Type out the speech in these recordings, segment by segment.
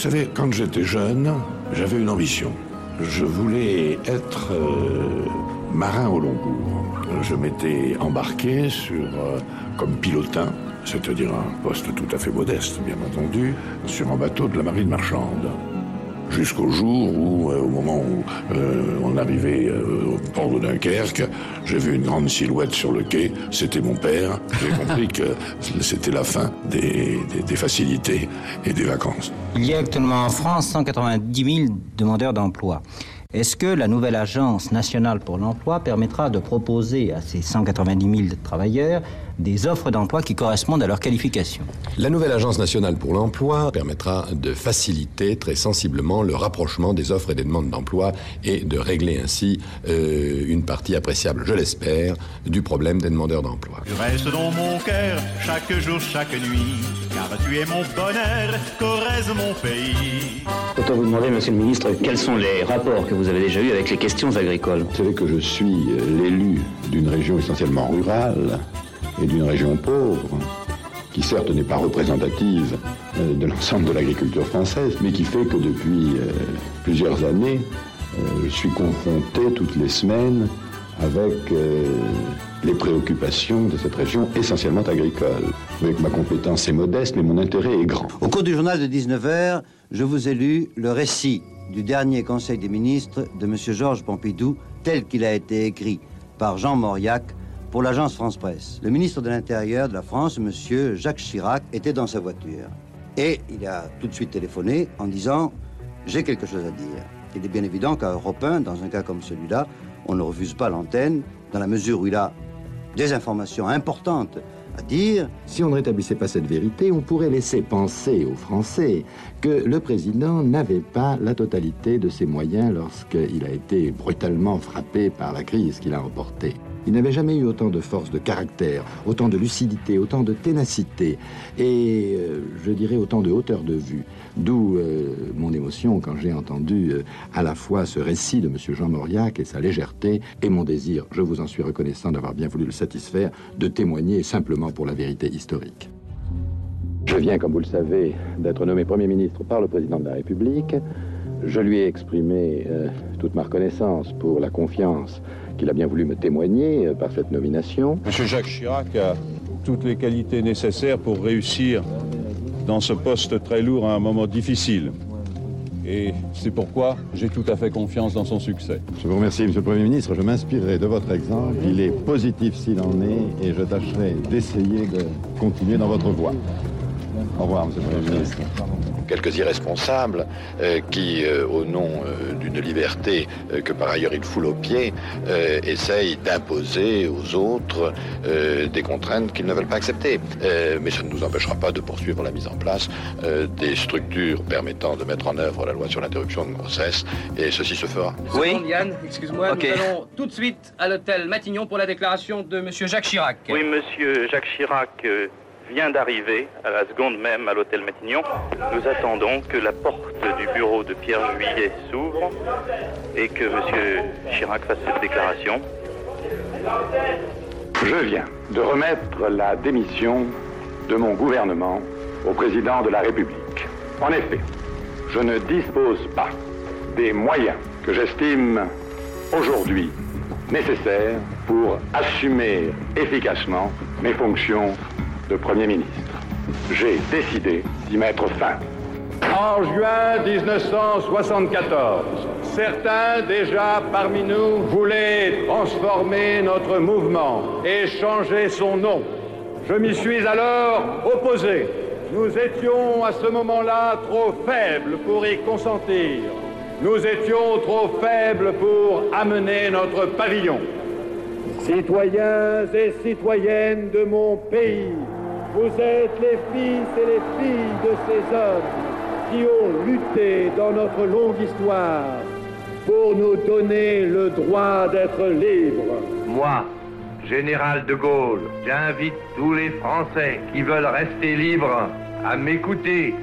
savez, quand j'étais jeune, j'avais une ambition. Je voulais être euh, marin au long cours. Je m'étais embarqué sur, euh, comme pilotin, c'est-à-dire un poste tout à fait modeste, bien entendu, sur un bateau de la marine marchande jusqu'au jour où, euh, au moment où euh, on arrivait euh, au port de Dunkerque, j'ai vu une grande silhouette sur le quai. C'était mon père. J'ai compris que c'était la fin des, des, des, facilités et des vacances. Il y a actuellement en France 190 000 demandeurs d'emploi. Est-ce que la nouvelle agence nationale pour l'emploi permettra de proposer à ces 190 000 travailleurs des offres d'emploi qui correspondent à leurs qualifications La nouvelle agence nationale pour l'emploi permettra de faciliter très sensiblement le rapprochement des offres et des demandes d'emploi et de régler ainsi euh, une partie appréciable, je l'espère, du problème des demandeurs d'emploi. Tu restes dans mon cœur chaque jour, chaque nuit, car tu es mon bonheur, Corrèze mon pays? Autant vous demander, monsieur le ministre, quels sont les rapports que vous avez déjà eus avec les questions agricoles? Vous savez que je suis l'élu d'une région essentiellement rurale et d'une région pauvre, qui certes n'est pas représentative euh, de l'ensemble de l'agriculture française, mais qui fait que depuis euh, plusieurs années, euh, je suis confronté toutes les semaines avec les préoccupations de cette région essentiellement agricole. Avec ma compétence est modeste, mais mon intérêt est grand. Au cours du journal de 19h, je vous ai lu le récit du dernier Conseil des ministres de M. Georges Pompidou, tel qu'il a été écrit par Jean Mauriac pour l'agence France-Presse. Le ministre de l'Intérieur de la France, M. Jacques Chirac, était dans sa voiture. Et il a tout de suite téléphoné en disant J'ai quelque chose à dire. Il est bien évident qu'à Europe 1, dans un cas comme celui-là, on ne refuse pas l'antenne, dans la mesure où il a des informations importantes à dire. Si on ne rétablissait pas cette vérité, on pourrait laisser penser aux Français que le président n'avait pas la totalité de ses moyens lorsqu'il a été brutalement frappé par la crise qu'il a emportée. Il n'avait jamais eu autant de force de caractère, autant de lucidité, autant de ténacité et, euh, je dirais, autant de hauteur de vue. D'où euh, mon émotion quand j'ai entendu euh, à la fois ce récit de M. Jean Mauriac et sa légèreté et mon désir, je vous en suis reconnaissant d'avoir bien voulu le satisfaire, de témoigner simplement pour la vérité historique. Je viens, comme vous le savez, d'être nommé Premier ministre par le Président de la République. Je lui ai exprimé toute ma reconnaissance pour la confiance qu'il a bien voulu me témoigner euh, par cette nomination. Monsieur Jacques Chirac a toutes les qualités nécessaires pour réussir dans ce poste très lourd à un moment difficile. Et c'est pourquoi j'ai tout à fait confiance dans son succès. Je vous remercie, Monsieur le Premier ministre. Je m'inspirerai de votre exemple. Il est positif s'il en est et je tâcherai d'essayer de continuer dans votre voie. Au revoir, Monsieur le Premier ministre quelques irresponsables euh, qui, euh, au nom euh, d'une liberté euh, que par ailleurs ils foulent aux pieds, euh, essayent d'imposer aux autres euh, des contraintes qu'ils ne veulent pas accepter. mais ça ne nous empêchera pas de poursuivre la mise en place des structures permettant de mettre en œuvre la loi sur l'interruption de grossesse, et ceci se fera. Oui, Yann, excuse-moi, okay. nous allons tout de suite à l'hôtel Matignon pour la déclaration de Monsieur Jacques Chirac. Oui, Monsieur Jacques Chirac vient d'arriver à la seconde même à l'hôtel Matignon. Nous attendons que la porte du bureau de Pierre Juillet s'ouvre et que M. Chirac fasse cette déclaration. Je viens de remettre la démission de mon gouvernement au président de la République. En effet, je ne dispose pas des moyens que j'estime aujourd'hui nécessaires pour assumer efficacement mes fonctions de Premier ministre. J'ai décidé d'y mettre fin. En juin 1974, certains déjà parmi nous voulaient transformer notre mouvement et changer son nom. Je m'y suis alors opposé. Nous étions à ce moment-là trop faibles pour y consentir. Nous étions trop faibles pour amener notre pavillon. Citoyens et citoyennes de mon pays, vous êtes les fils et les filles de ces hommes qui ont lutté dans notre longue histoire pour nous donner le droit d'être libres. Moi, général de Gaulle, j'invite tous les Français qui veulent rester libres à m'écouter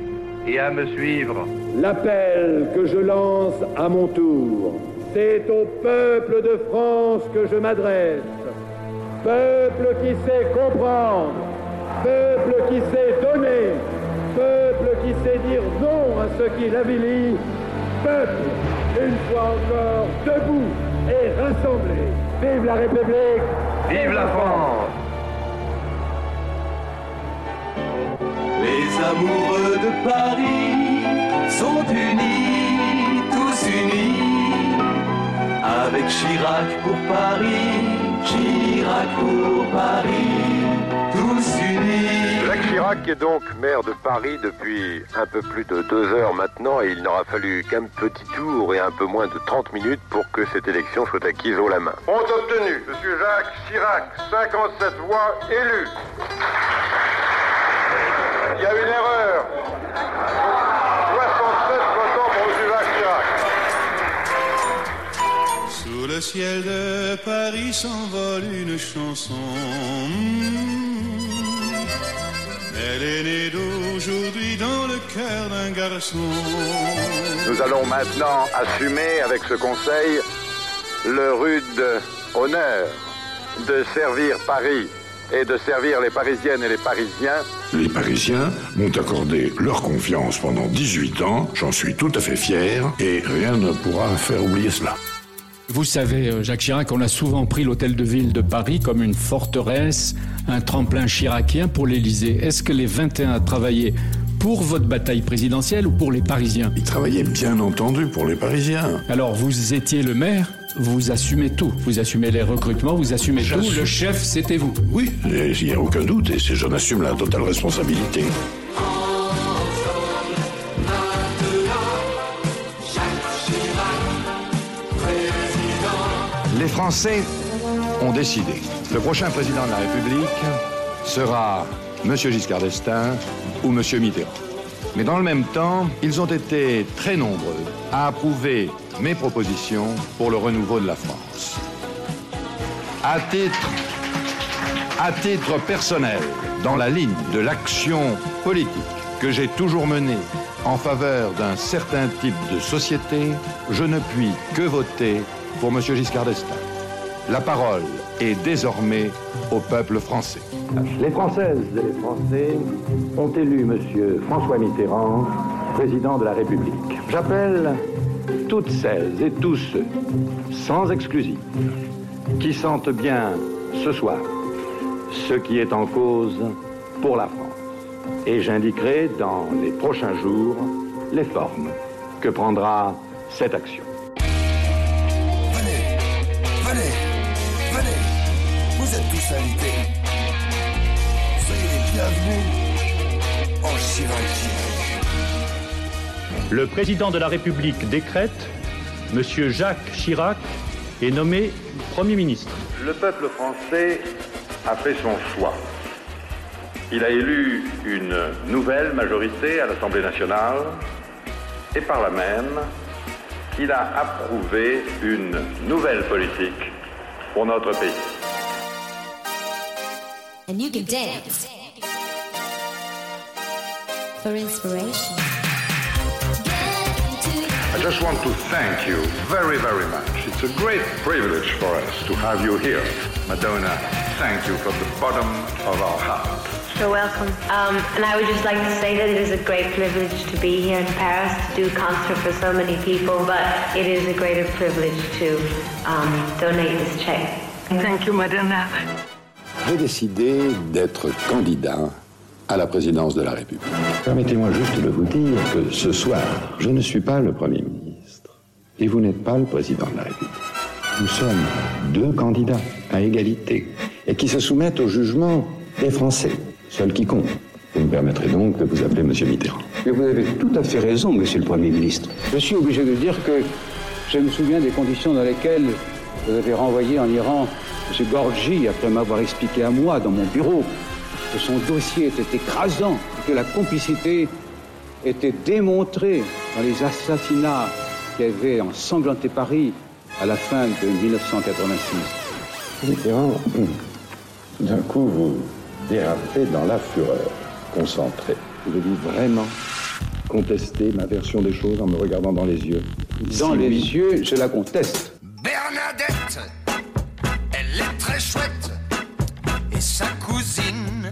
et à me suivre. L'appel que je lance à mon tour, c'est au peuple de France que je m'adresse. Peuple qui sait comprendre peuple qui sait donner, peuple qui sait dire non à ceux qui l'avilient. Peuple, une fois encore, debout et rassemblé. Vive la République Vive la France Les amoureux de Paris sont unis, tous unis, avec Chirac pour Paris, Chirac pour Paris, tous unis. Jacques Chirac est donc maire de Paris depuis un peu plus de deux heures maintenant et il n'aura fallu qu'un petit tour et un peu moins de 30 minutes pour que cette élection soit acquise haut la main. Ont obtenu M. Jacques Chirac 57 voix élues. Il y a une erreur. 67 votants pour M. Jacques Chirac. Sous le ciel de Paris s'envole une chanson. Elle est née d'aujourd'hui dans le cœur d'un garçon. Nous allons maintenant assumer avec ce conseil le rude honneur de servir Paris et de servir les Parisiennes et les Parisiens. Les Parisiens m'ont accordé leur confiance pendant 18 ans, j'en suis tout à fait fier, et rien ne pourra faire oublier cela. Vous savez, euh, Jacques Chirac, on a souvent pris l'hôtel de ville de Paris comme une forteresse, un tremplin chiracien pour l'Élysée. Est-ce que les 21 travaillaient pour votre bataille présidentielle ou pour les Parisiens Ils travaillaient bien entendu pour les Parisiens. Alors vous étiez le maire, vous assumez tout. Vous assumez les recrutements, vous assumez tout. Le chef, c'était vous. Oui, il n'y a aucun doute, et j'en assume la totale responsabilité. Les Français ont décidé. Le prochain président de la République sera M. Giscard d'Estaing ou M. Mitterrand. Mais dans le même temps, ils ont été très nombreux à approuver mes propositions pour le renouveau de la France. À titre, à titre personnel, dans la ligne de l'action politique que j'ai toujours menée en faveur d'un certain type de société, je ne puis que voter pour M. Giscard d'Estaing. La parole est désormais au peuple français. Les Françaises et les Français ont élu M. François Mitterrand président de la République. J'appelle toutes celles et tous ceux, sans exclusive, qui sentent bien ce soir ce qui est en cause pour la France. Et j'indiquerai dans les prochains jours les formes que prendra cette action. Le président de la République décrète, M. Jacques Chirac est nommé Premier ministre. Le peuple français a fait son choix. Il a élu une nouvelle majorité à l'Assemblée nationale et par là même, il a approuvé une nouvelle politique pour notre pays. And you can dance for inspiration. I just want to thank you very, very much. It's a great privilege for us to have you here. Madonna, thank you from the bottom of our heart. You're welcome. Um, and I would just like to say that it is a great privilege to be here in Paris to do concert for so many people, but it is a greater privilege to um, donate this check. Thank you, Madonna. J'ai décidé d'être candidat à la présidence de la République. Permettez-moi juste de vous dire que ce soir, je ne suis pas le Premier ministre et vous n'êtes pas le président de la République. Nous sommes deux candidats à égalité et qui se soumettent au jugement des Français, seul qui compte. Vous me permettrez donc de vous appeler Monsieur Mitterrand. Mais vous avez tout à fait raison, monsieur le Premier ministre. Je suis obligé de dire que je me souviens des conditions dans lesquelles vous avez renvoyé en Iran M. Gorgi après m'avoir expliqué à moi dans mon bureau que son dossier était écrasant et que la complicité était démontrée dans les assassinats qui avaient ensanglanté Paris à la fin de 1986. Mitterrand, d'un coup, vous dérapez dans la fureur, concentré. Vous voulez vraiment contester ma version des choses en me regardant dans les yeux Dans les yeux, je la conteste. Bernadette, elle est très chouette. Et sa cousine,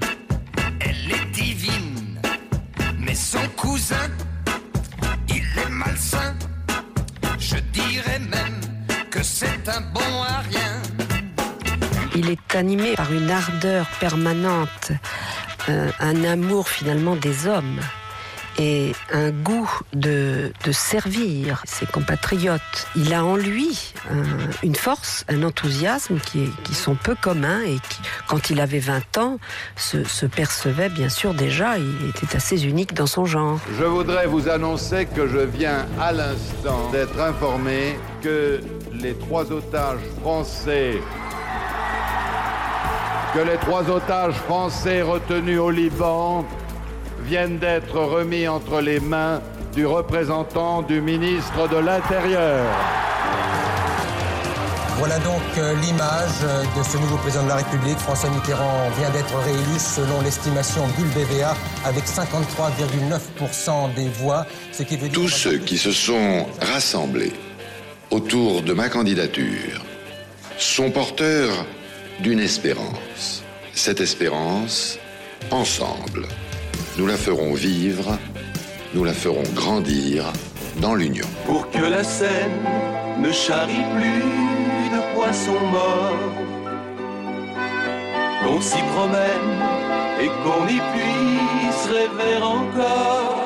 cousin, il est malsain. Je dirais même que c'est un bon à rien. Il est animé par une ardeur permanente, euh, un amour finalement des hommes et un goût de, servir ses compatriotes. Il a en lui un- une force, un enthousiasme qui, qui sont peu communs et qui, quand il avait 20 ans, se, se percevait bien sûr déjà, il était assez unique dans son genre. Je voudrais vous annoncer que je viens à l'instant d'être informé que les trois otages français que les trois otages français retenus au Liban viennent d'être remis entre les mains du représentant du ministre de l'Intérieur. Voilà donc euh, l'image euh, de ce nouveau président de la République. François Mitterrand vient d'être réélu selon l'estimation Bulle BVA avec 53,9% des voix, ce qui veut dire... Tous ceux qui se sont rassemblés autour de ma candidature sont porteurs d'une espérance. Cette espérance, ensemble, nous la ferons vivre, nous la ferons grandir dans l'union. Pour que la Seine ne charrie plus de poissons morts, qu'on s'y promène et qu'on y puisse rêver encore.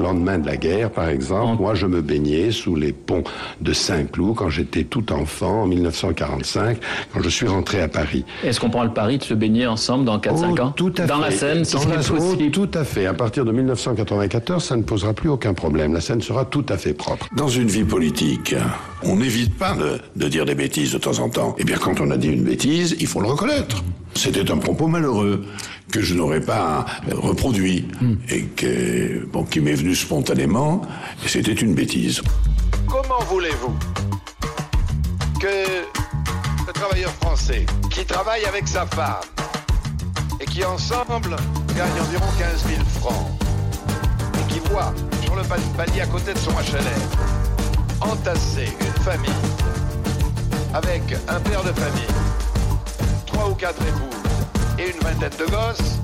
Au lendemain de la guerre, par exemple, moi je me baignais sous les ponts de Saint-Cloud quand j'étais tout enfant en 1945, quand je suis rentré à Paris. Est-ce qu'on prend le pari de se baigner ensemble dans 4-5 Oh, ans Tout à Dans fait. la Seine, si Dans la- oh, possible. Tout à fait. À partir de 1994, ça ne posera plus aucun problème. La Seine sera tout à fait propre. Dans une vie politique, on n'évite pas de, de dire des bêtises de temps en temps. Eh bien, quand on a dit une bêtise, il faut le reconnaître. C'était un propos malheureux que je n'aurais pas euh, reproduit et que, bon, qui m'est venu spontanément. Et c'était une bêtise. Comment voulez-vous que le travailleur français qui travaille avec sa femme et qui ensemble gagne environ 15 000 francs et qui voit sur le pal- palier à côté de son HLM entasser une famille avec un père de famille, trois ou quatre épouses et une vingtaine de gosses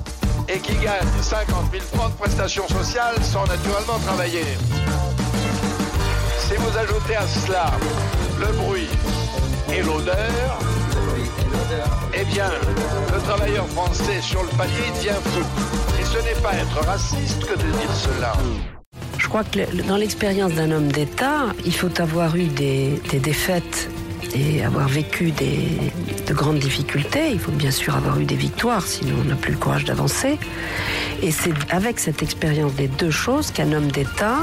et qui gagne 50 000 francs de prestations sociales sans naturellement travailler. Si vous ajoutez à cela le bruit et l'odeur, eh bien, le travailleur français sur le palier devient fou. Et ce n'est pas être raciste que de dire cela. Je crois que dans l'expérience d'un homme d'État, il faut avoir eu des défaites et avoir vécu des, de grandes difficultés. Il faut bien sûr avoir eu des victoires, sinon on n'a plus le courage d'avancer. Et c'est avec cette expérience des deux choses qu'un homme d'État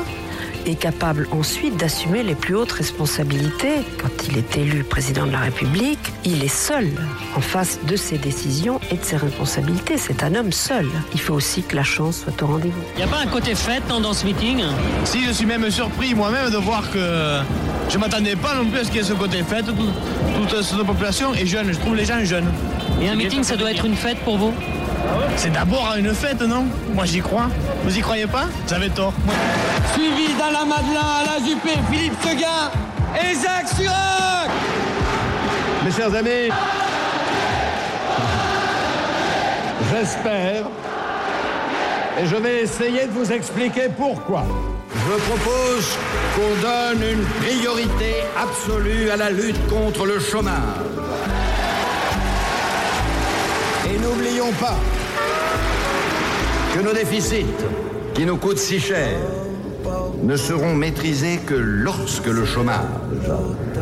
est capable ensuite d'assumer les plus hautes responsabilités. Quand il est élu président de la République, il est seul en face de ses décisions et de ses responsabilités. C'est un homme seul. Il faut aussi que la chance soit au rendez-vous. Il n'y a pas un côté fête non, dans ce meeting? Si, je suis même surpris moi-même de voir que je m'attendais pas non plus à ce qu'il y ait ce côté fête. Tout- toute cette population est jeune, je trouve les gens jeunes. Et un meeting, ça doit être une fête pour vous? C'est d'abord une fête, non Moi j'y crois. Vous y croyez pas avez tort. Suivi d'Alain Madelin, Alain Juppé, Philippe Seguin et Jacques Chirac Mes chers amis, j'espère, et je vais essayer de vous expliquer pourquoi. Je propose qu'on donne une priorité absolue à la lutte contre le chômage. Et n'oublions pas que nos déficits, qui nous coûtent si cher, ne seront maîtrisés que lorsque le chômage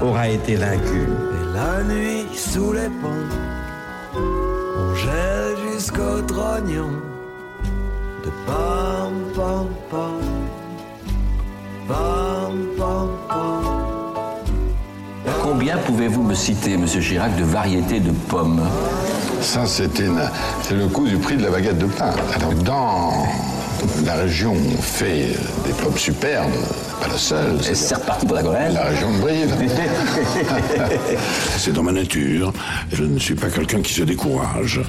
aura été vaincu. La nuit sous les ponts, on gèle jusqu'au trognon de pam pam pam, pam pam pam. Combien pouvez-vous me citer, Monsieur Chirac, de variétés de pommes? Ça, c'était une- c'est le coût du prix de la baguette de pain. Alors, dans la région, on fait des pommes superbes, pas la seule. Et c'est reparti pour la Gorelle La région de Brive. c'est dans ma nature. Je ne suis pas quelqu'un qui se décourage.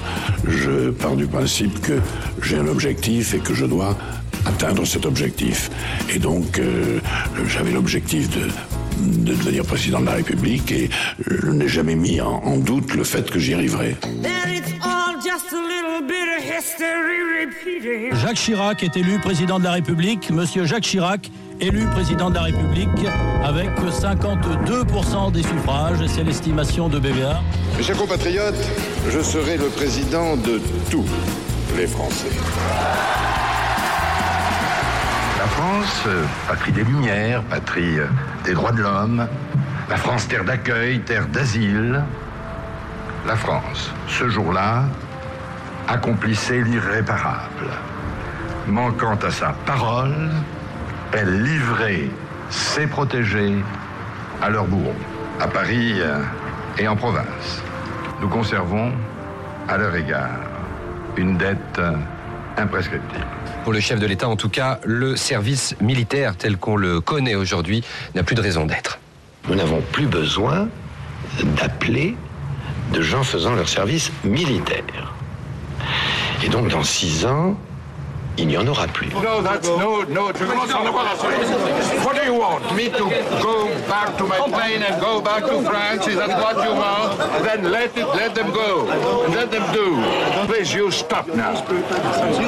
Je pars du principe que j'ai un objectif et que je dois atteindre cet objectif. Et donc, euh, j'avais l'objectif de de devenir président de la République et je n'ai jamais mis en, en doute le fait que j'y arriverai. Jacques Chirac est élu président de la République. Monsieur Jacques Chirac, élu président de la République avec 52% des suffrages. C'est l'estimation de BVA. Mes chers compatriotes, je serai le président de tous les Français. Euh, patrie des Lumières, patrie euh, des droits de l'homme, la France terre d'accueil, terre d'asile. La France, ce jour-là, accomplissait l'irréparable. Manquant à sa parole, elle livrait ses protégés à leurs bourreaux, à Paris euh, et en province. Nous conservons, à leur égard, une dette imprescriptible. Pour le chef de l'État, en tout cas, le service militaire tel qu'on le connaît aujourd'hui n'a plus de raison d'être. Nous n'avons plus besoin d'appeler de gens faisant leur service militaire. Et donc dans six ans, il n'y en aura plus. No, that's no, no. What do you want? Me to go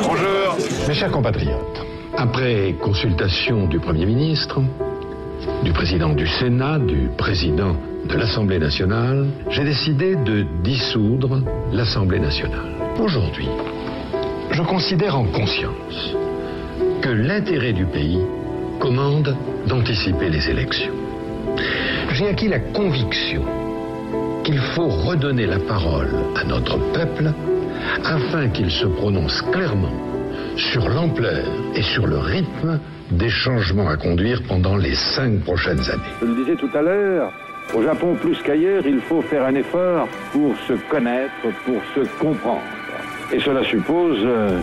Bonjour. Mes chers compatriotes, après consultation du Premier ministre, du président du Sénat, du président de l'Assemblée nationale, j'ai décidé de dissoudre l'Assemblée nationale. Aujourd'hui, je considère en conscience que l'intérêt du pays commande d'anticiper les élections. J'ai acquis la conviction qu'il faut redonner la parole à notre peuple afin qu'il se prononce clairement sur l'ampleur et sur le rythme des changements à conduire pendant les cinq prochaines années. Je le disais tout à l'heure, au Japon plus qu'ailleurs, il faut faire un effort pour se connaître, pour se comprendre. Et cela suppose euh,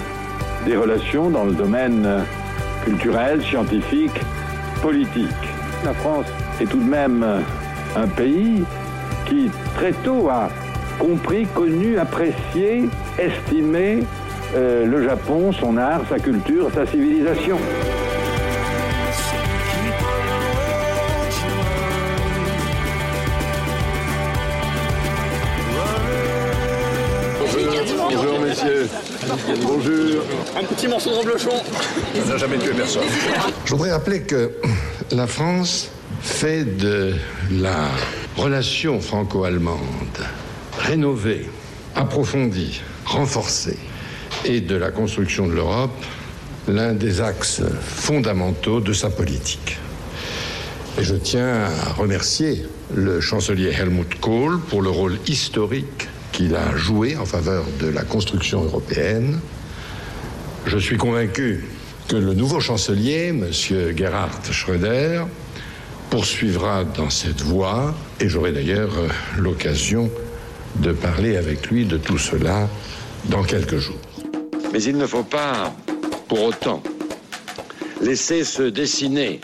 des relations dans le domaine euh, culturel, scientifique, politique. La France est tout de même un pays qui très tôt a compris, connu, apprécié, estimé euh, le Japon, son art, sa culture, sa civilisation. Bonjour, messieurs. Bonjour. Un petit morceau de reblochon. Ça n'a jamais tué personne. Je voudrais rappeler que la France fait de la relation franco-allemande rénovée, approfondie, renforcée et de la construction de l'Europe l'un des axes fondamentaux de sa politique. Et je tiens à remercier le chancelier Helmut Kohl pour le rôle historique qu'il a joué en faveur de la construction européenne. Je suis convaincu que le nouveau chancelier, M. Gerhard Schröder, poursuivra dans cette voie et j'aurai d'ailleurs euh, l'occasion de parler avec lui de tout cela dans quelques jours. Mais il ne faut pas, pour autant, laisser se dessiner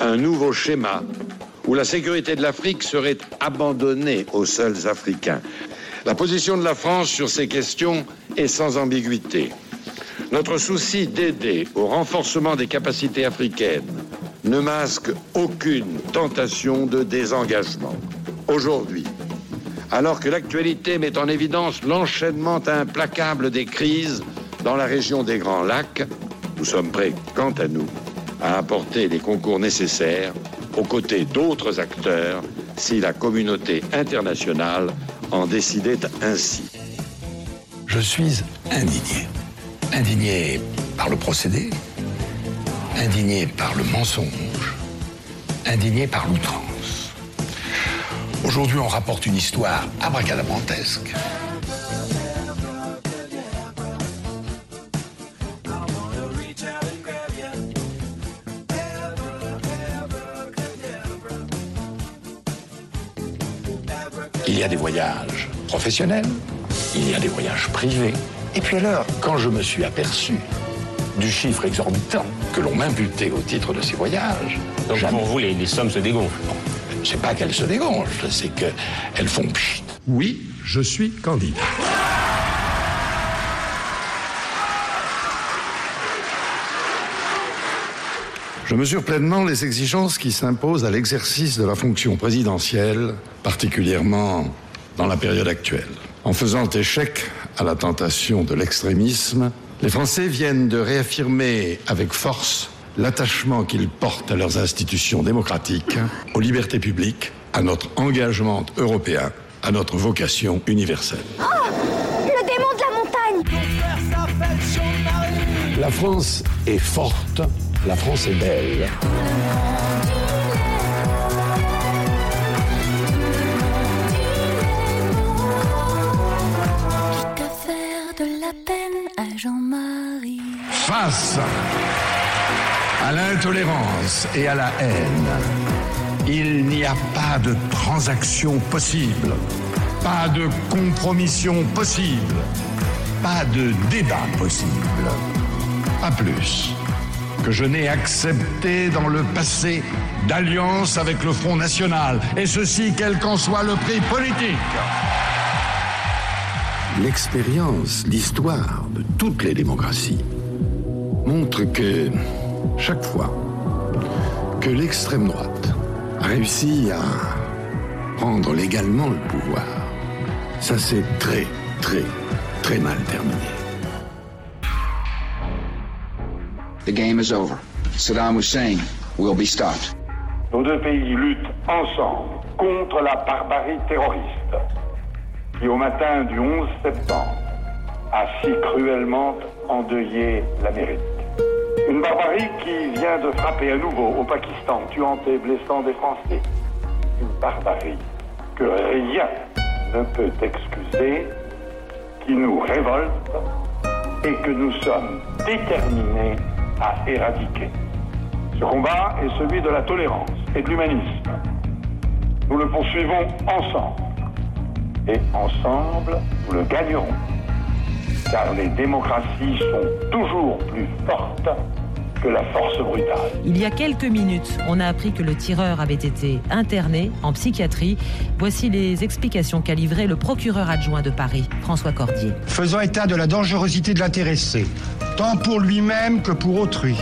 un nouveau schéma où la sécurité de l'Afrique serait abandonnée aux seuls Africains. La position de la France sur ces questions est sans ambiguïté. Notre souci d'aider au renforcement des capacités africaines ne masque aucune tentation de désengagement. Aujourd'hui, alors que l'actualité met en évidence l'enchaînement implacable des crises dans la région des Grands Lacs, nous sommes prêts, quant à nous, à apporter les concours nécessaires aux côtés d'autres acteurs si la communauté internationale en décidait ainsi. Je suis indigné. Indigné par le procédé, indigné par le mensonge, indigné par l'outrance. Aujourd'hui, on rapporte une histoire abracadabrantesque. Il y a des voyages professionnels, il y a des voyages privés. Et puis alors, quand je me suis aperçu du chiffre exorbitant que l'on m'imputait au titre de ces voyages. Donc pour vous, les, les sommes se dégonflent C'est pas qu'elles se dégonflent, c'est qu'elles font pchit. Oui, je suis candidat. Je mesure pleinement les exigences qui s'imposent à l'exercice de la fonction présidentielle, particulièrement dans la période actuelle. En faisant échec à la tentation de l'extrémisme, les Français viennent de réaffirmer avec force l'attachement qu'ils portent à leurs institutions démocratiques, aux libertés publiques, à notre engagement européen, à notre vocation universelle. Oh Le démon de la montagne La France est forte, la France est belle. Face à l'intolérance et à la haine, il n'y a pas de transaction possible, pas de compromission possible, pas de débat possible, pas plus que je n'ai accepté dans le passé d'alliance avec le Front National, et ceci quel qu'en soit le prix politique. L'expérience, l'histoire de toutes les démocraties montre que chaque fois que l'extrême droite a réussi à prendre légalement le pouvoir, ça s'est très, très, très mal terminé. The game is over. Saddam Hussein will be stopped. Nos deux pays luttent ensemble contre la barbarie terroriste qui, au matin du 11 septembre, a si cruellement endeuillé l'Amérique. Une barbarie qui vient de frapper à nouveau au Pakistan, tuant et blessant des Français. Une barbarie que rien ne peut excuser, qui nous révolte et que nous sommes déterminés à éradiquer. Ce combat est celui de la tolérance et de l'humanisme. Nous le poursuivons ensemble. Et ensemble, nous le gagnerons. Car les démocraties sont toujours plus fortes que la force brutale. Il y a quelques minutes, on a appris que le tireur avait été interné en psychiatrie. Voici les explications qu'a livré le procureur adjoint de Paris, François Cordier. Faisant état de la dangerosité de l'intéressé, tant pour lui-même que pour autrui,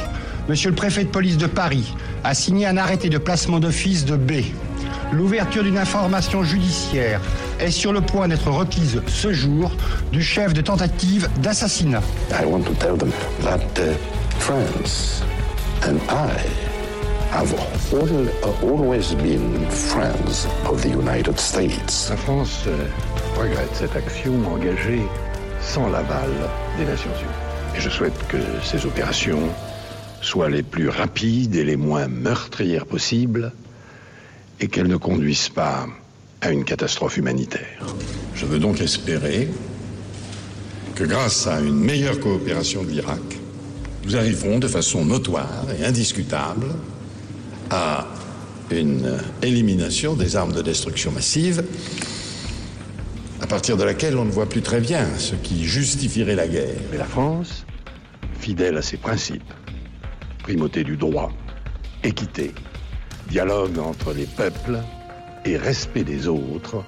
Monsieur le préfet de police de Paris a signé un arrêté de placement d'office de B. L'ouverture d'une information judiciaire est sur le point d'être requise ce jour du chef de tentative d'assassinat. I want to tell them that uh, France and I have al- always been friends of the United States. La France euh, regrette cette action engagée sans l'aval des Nations Unies. Et je souhaite que ces opérations soient les plus rapides et les moins meurtrières possibles et qu'elles ne conduisent pas à une catastrophe humanitaire. Je veux donc espérer que grâce à une meilleure coopération de l'Irak, nous arriverons de façon notoire et indiscutable à une élimination des armes de destruction massive, à partir de laquelle on ne voit plus très bien ce qui justifierait la guerre. Et la France, fidèle à ses principes, primauté du droit, équité, dialogue entre les peuples et respect des autres,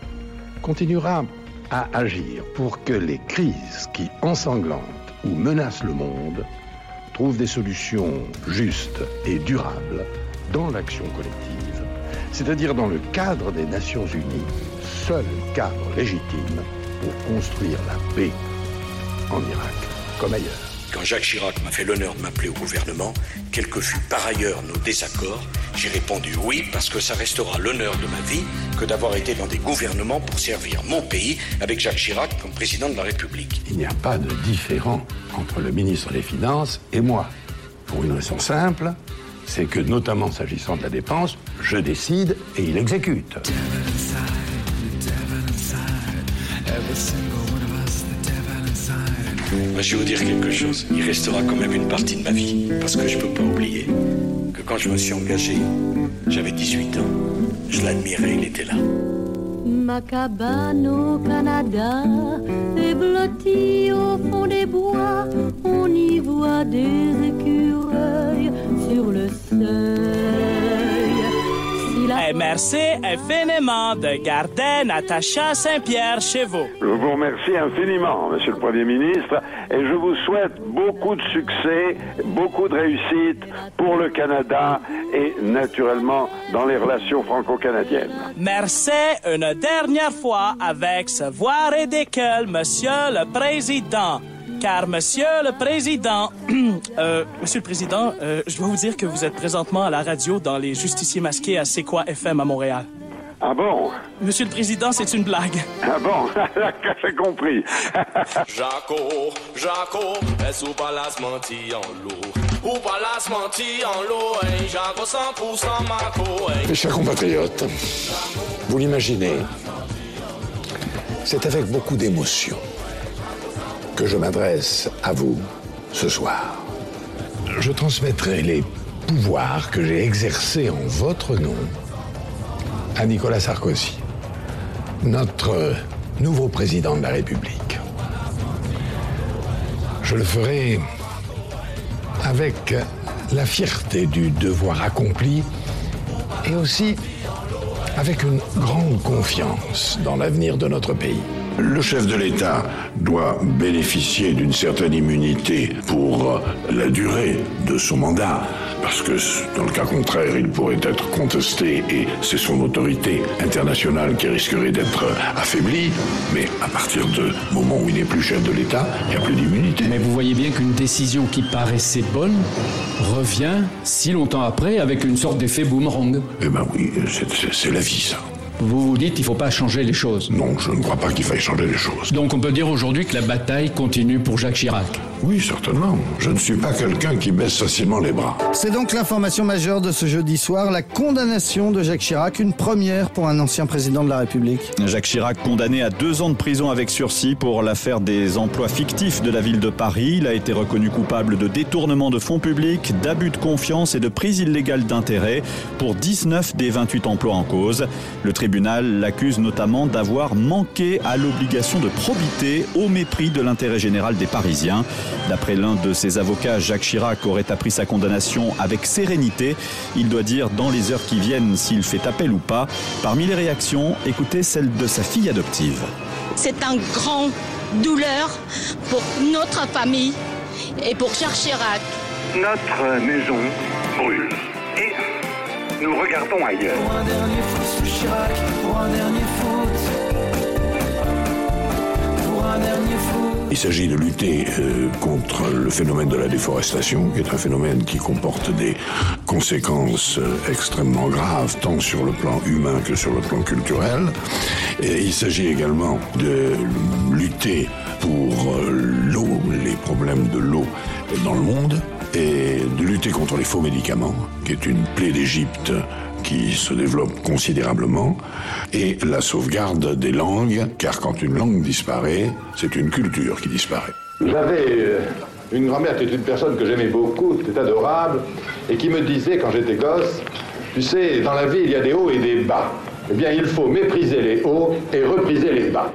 continuera à agir pour que les crises qui ensanglantent ou menacent le monde trouvent des solutions justes et durables dans l'action collective, c'est-à-dire dans le cadre des Nations Unies, seul cadre légitime pour construire la paix en Irak comme ailleurs. Quand Jacques Chirac m'a fait l'honneur de m'appeler au gouvernement, quels que fût par ailleurs nos désaccords, j'ai répondu oui parce que ça restera l'honneur de ma vie que d'avoir été dans des gouvernements pour servir mon pays avec Jacques Chirac comme président de la République. Il n'y a pas de différent entre le ministre des Finances et moi. Pour une raison simple, c'est que notamment s'agissant de la dépense, je décide et il exécute. Je vais vous dire quelque chose. Il restera quand même une partie de ma vie. Parce que je peux pas oublier que quand je me suis engagé, j'avais 18 ans. Je l'admirais, il était là. Ma cabane au Canada est blottie au fond des bois. On y voit des écureuils sur le seuil. Et merci infiniment de garder Natacha Saint-Pierre chez vous. Je vous remercie infiniment, Monsieur le Premier ministre, et je vous souhaite beaucoup de succès, beaucoup de réussite pour le Canada et naturellement dans les relations franco-canadiennes. Merci une dernière fois avec ce voix ridicule, Monsieur le Président. Car, Monsieur le Président, euh, Monsieur le Président, euh, je dois vous dire que vous êtes présentement à la radio dans les Justiciers masqués à C'est quoi FM à Montréal. Ah bon? Monsieur le Président, c'est une blague. Ah bon? J'ai compris. Jaco, Jaco, est-ce ou pas la menti en l'eau Ou pas la menti en l'eau Hey, Jaco 100% Marco hey. Mes chers compatriotes, vous l'imaginez, c'est avec beaucoup d'émotion que je m'adresse à vous ce soir. Je transmettrai les pouvoirs que j'ai exercés en votre nom à Nicolas Sarkozy, notre nouveau président de la République. Je le ferai avec la fierté du devoir accompli et aussi avec une grande confiance dans l'avenir de notre pays. Le chef de l'État doit bénéficier d'une certaine immunité pour la durée de son mandat, parce que dans le cas contraire, il pourrait être contesté et c'est son autorité internationale qui risquerait d'être affaiblie. Mais à partir du moment où il n'est plus chef de l'État, il n'y a plus d'immunité. Mais vous voyez bien qu'une décision qui paraissait bonne revient si longtemps après avec une sorte d'effet boomerang. Eh ben oui, c'est- c'est la vie ça. Vous vous dites qu'il ne faut pas changer les choses. Non, je ne crois pas qu'il faille changer les choses. Donc on peut dire aujourd'hui que la bataille continue pour Jacques Chirac. Oui, certainement. Je ne suis pas quelqu'un qui baisse facilement les bras. C'est donc l'information majeure de ce jeudi soir, la condamnation de Jacques Chirac, une première pour un ancien président de la République. Jacques Chirac condamné à deux ans de prison avec sursis pour l'affaire des emplois fictifs de la ville de Paris. Il a été reconnu coupable de détournement de fonds publics, d'abus de confiance et de prise illégale d'intérêt pour 19 des 28 emplois en cause. Le tribunal l'accuse notamment d'avoir manqué à l'obligation de probité au mépris de l'intérêt général des Parisiens. D'après l'un de ses avocats, Jacques Chirac aurait appris sa condamnation avec sérénité. Il doit dire dans les heures qui viennent s'il fait appel ou pas. Parmi les réactions, écoutez celle de sa fille adoptive. C'est un grand douleur pour notre famille et pour Jacques Chirac. Notre maison brûle. Nous regardons ailleurs. Pour un dernier foot sous Chirac, pour un dernier foot. Pour un dernier foot. Il s'agit de lutter euh, contre le phénomène de la déforestation, qui est un phénomène qui comporte des conséquences euh, extrêmement graves, tant sur le plan humain que sur le plan culturel. Et il s'agit également de lutter pour euh, l'eau, les problèmes de l'eau dans le monde, et de lutter contre les faux médicaments, qui est une plaie d'Égypte qui se développe considérablement, et la sauvegarde des langues, car quand une langue disparaît, c'est une culture qui disparaît. J'avais euh, une grand-mère qui était une personne que j'aimais beaucoup, qui était adorable, et qui me disait quand j'étais gosse, tu sais, dans la vie, il y a des hauts et des bas. Eh bien, il faut mépriser les hauts et repriser les bas.